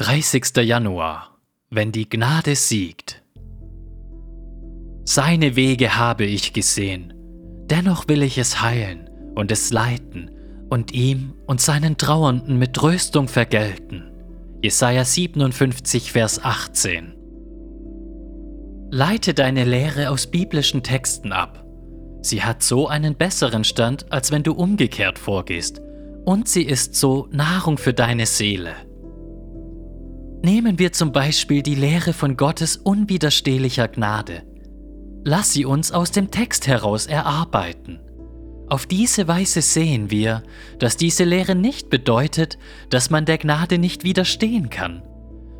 30. Januar, wenn die Gnade siegt. Seine Wege habe ich gesehen, dennoch will ich es heilen und es leiten und ihm und seinen Trauernden mit Tröstung vergelten. Jesaja 57, Vers 18. Leite deine Lehre aus biblischen Texten ab. Sie hat so einen besseren Stand, als wenn du umgekehrt vorgehst, und sie ist so Nahrung für deine Seele. Nehmen wir zum Beispiel die Lehre von Gottes unwiderstehlicher Gnade. Lass sie uns aus dem Text heraus erarbeiten. Auf diese Weise sehen wir, dass diese Lehre nicht bedeutet, dass man der Gnade nicht widerstehen kann,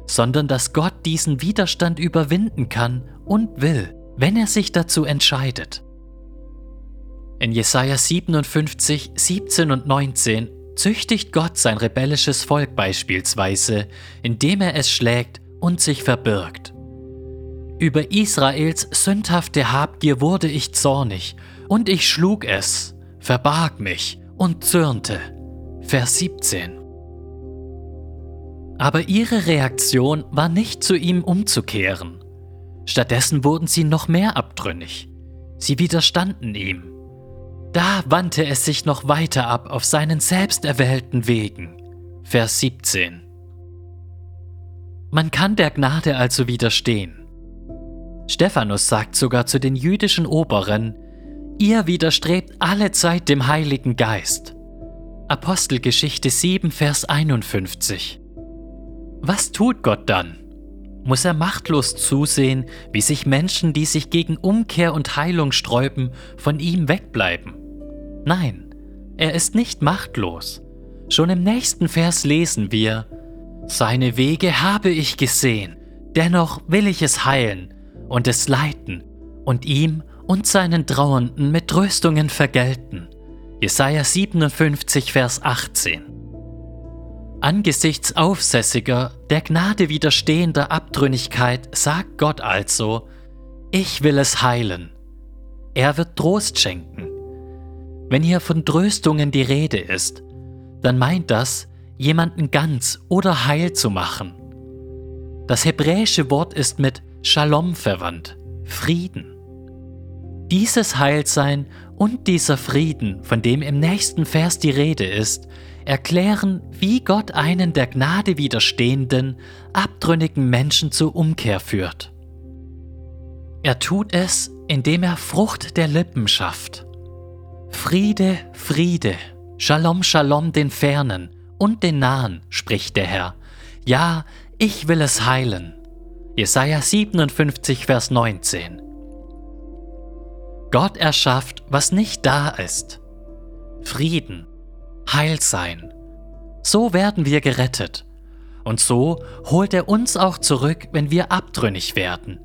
sondern dass Gott diesen Widerstand überwinden kann und will, wenn er sich dazu entscheidet. In Jesaja 57, 17 und 19 züchtigt Gott sein rebellisches Volk beispielsweise, indem er es schlägt und sich verbirgt. Über Israels sündhafte Habgier wurde ich zornig, und ich schlug es, verbarg mich und zürnte. Vers 17. Aber ihre Reaktion war nicht zu ihm umzukehren. Stattdessen wurden sie noch mehr abtrünnig. Sie widerstanden ihm da wandte es sich noch weiter ab auf seinen selbsterwählten Wegen. Vers 17. Man kann der Gnade also widerstehen. Stephanus sagt sogar zu den jüdischen Oberen, ihr widerstrebt alle Zeit dem Heiligen Geist. Apostelgeschichte 7, Vers 51. Was tut Gott dann? Muss er machtlos zusehen, wie sich Menschen, die sich gegen Umkehr und Heilung sträuben, von ihm wegbleiben? Nein, er ist nicht machtlos. Schon im nächsten Vers lesen wir, Seine Wege habe ich gesehen, dennoch will ich es heilen und es leiten und ihm und seinen Trauernden mit Tröstungen vergelten. Jesaja 57, Vers 18. Angesichts aufsässiger, der Gnade widerstehender Abtrünnigkeit sagt Gott also, ich will es heilen. Er wird Trost schenken. Wenn hier von Tröstungen die Rede ist, dann meint das, jemanden ganz oder heil zu machen. Das hebräische Wort ist mit Shalom verwandt, Frieden. Dieses Heilsein und dieser Frieden, von dem im nächsten Vers die Rede ist, erklären, wie Gott einen der Gnade widerstehenden, abtrünnigen Menschen zur Umkehr führt. Er tut es, indem er Frucht der Lippen schafft. Friede, Friede, Shalom, Shalom den Fernen und den Nahen, spricht der Herr. Ja, ich will es heilen. Jesaja 57, Vers 19. Gott erschafft, was nicht da ist. Frieden, Heilsein. So werden wir gerettet. Und so holt er uns auch zurück, wenn wir abtrünnig werden.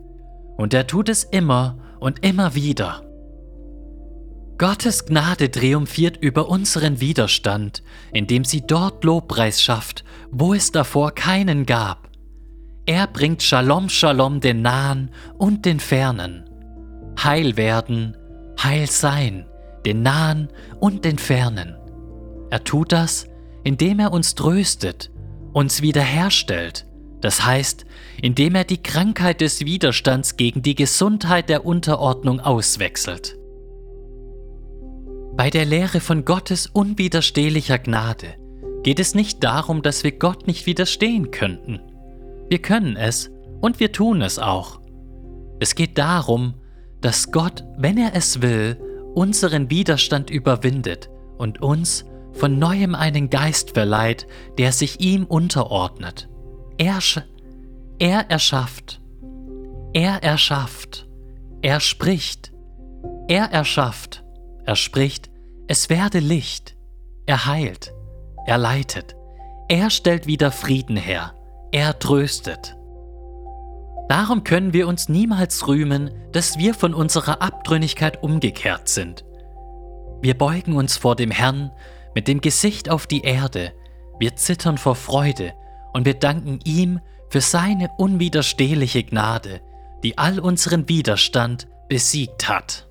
Und er tut es immer und immer wieder. Gottes Gnade triumphiert über unseren Widerstand, indem sie dort Lobpreis schafft, wo es davor keinen gab. Er bringt Shalom Shalom den Nahen und den Fernen. Heil werden, Heil sein, den Nahen und den Fernen. Er tut das, indem er uns tröstet, uns wiederherstellt, das heißt, indem er die Krankheit des Widerstands gegen die Gesundheit der Unterordnung auswechselt. Bei der Lehre von Gottes unwiderstehlicher Gnade geht es nicht darum, dass wir Gott nicht widerstehen könnten. Wir können es und wir tun es auch. Es geht darum, dass Gott, wenn er es will, unseren Widerstand überwindet und uns von neuem einen Geist verleiht, der sich ihm unterordnet. Er, er erschafft. Er erschafft. Er spricht. Er erschafft. Er spricht, es werde Licht. Er heilt. Er leitet. Er stellt wieder Frieden her. Er tröstet. Darum können wir uns niemals rühmen, dass wir von unserer Abtrünnigkeit umgekehrt sind. Wir beugen uns vor dem Herrn mit dem Gesicht auf die Erde, wir zittern vor Freude und wir danken ihm für seine unwiderstehliche Gnade, die all unseren Widerstand besiegt hat.